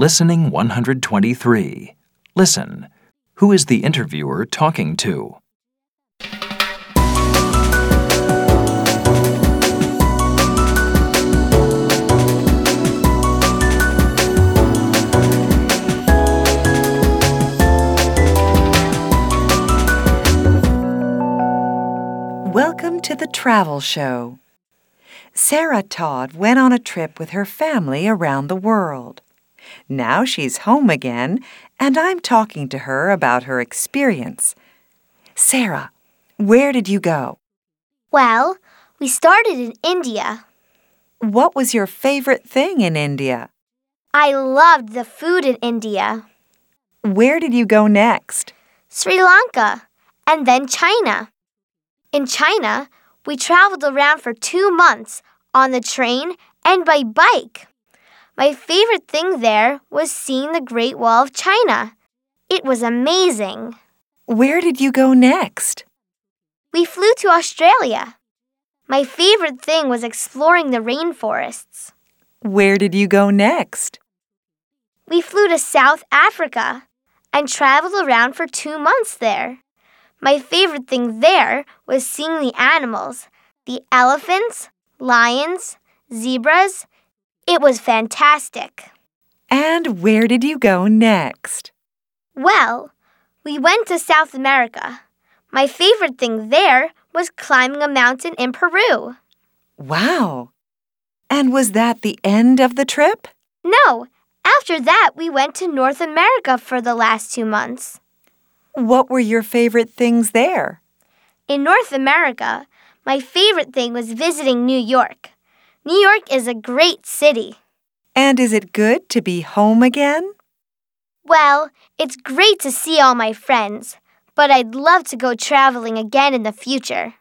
Listening 123. Listen. Who is the interviewer talking to? Welcome to the Travel Show. Sarah Todd went on a trip with her family around the world. Now she's home again, and I'm talking to her about her experience. Sarah, where did you go? Well, we started in India. What was your favorite thing in India? I loved the food in India, Where did you go next? Sri Lanka, and then China. In China, we traveled around for two months on the train and by bike. My favorite thing there was seeing the Great Wall of China. It was amazing. Where did you go next? We flew to Australia. My favorite thing was exploring the rainforests. Where did you go next? We flew to South Africa and traveled around for two months there. My favorite thing there was seeing the animals the elephants, lions, zebras. It was fantastic. And where did you go next? Well, we went to South America. My favorite thing there was climbing a mountain in Peru. Wow! And was that the end of the trip? No, after that, we went to North America for the last two months. What were your favorite things there? In North America, my favorite thing was visiting New York. New York is a great city. And is it good to be home again? Well, it's great to see all my friends, but I'd love to go traveling again in the future.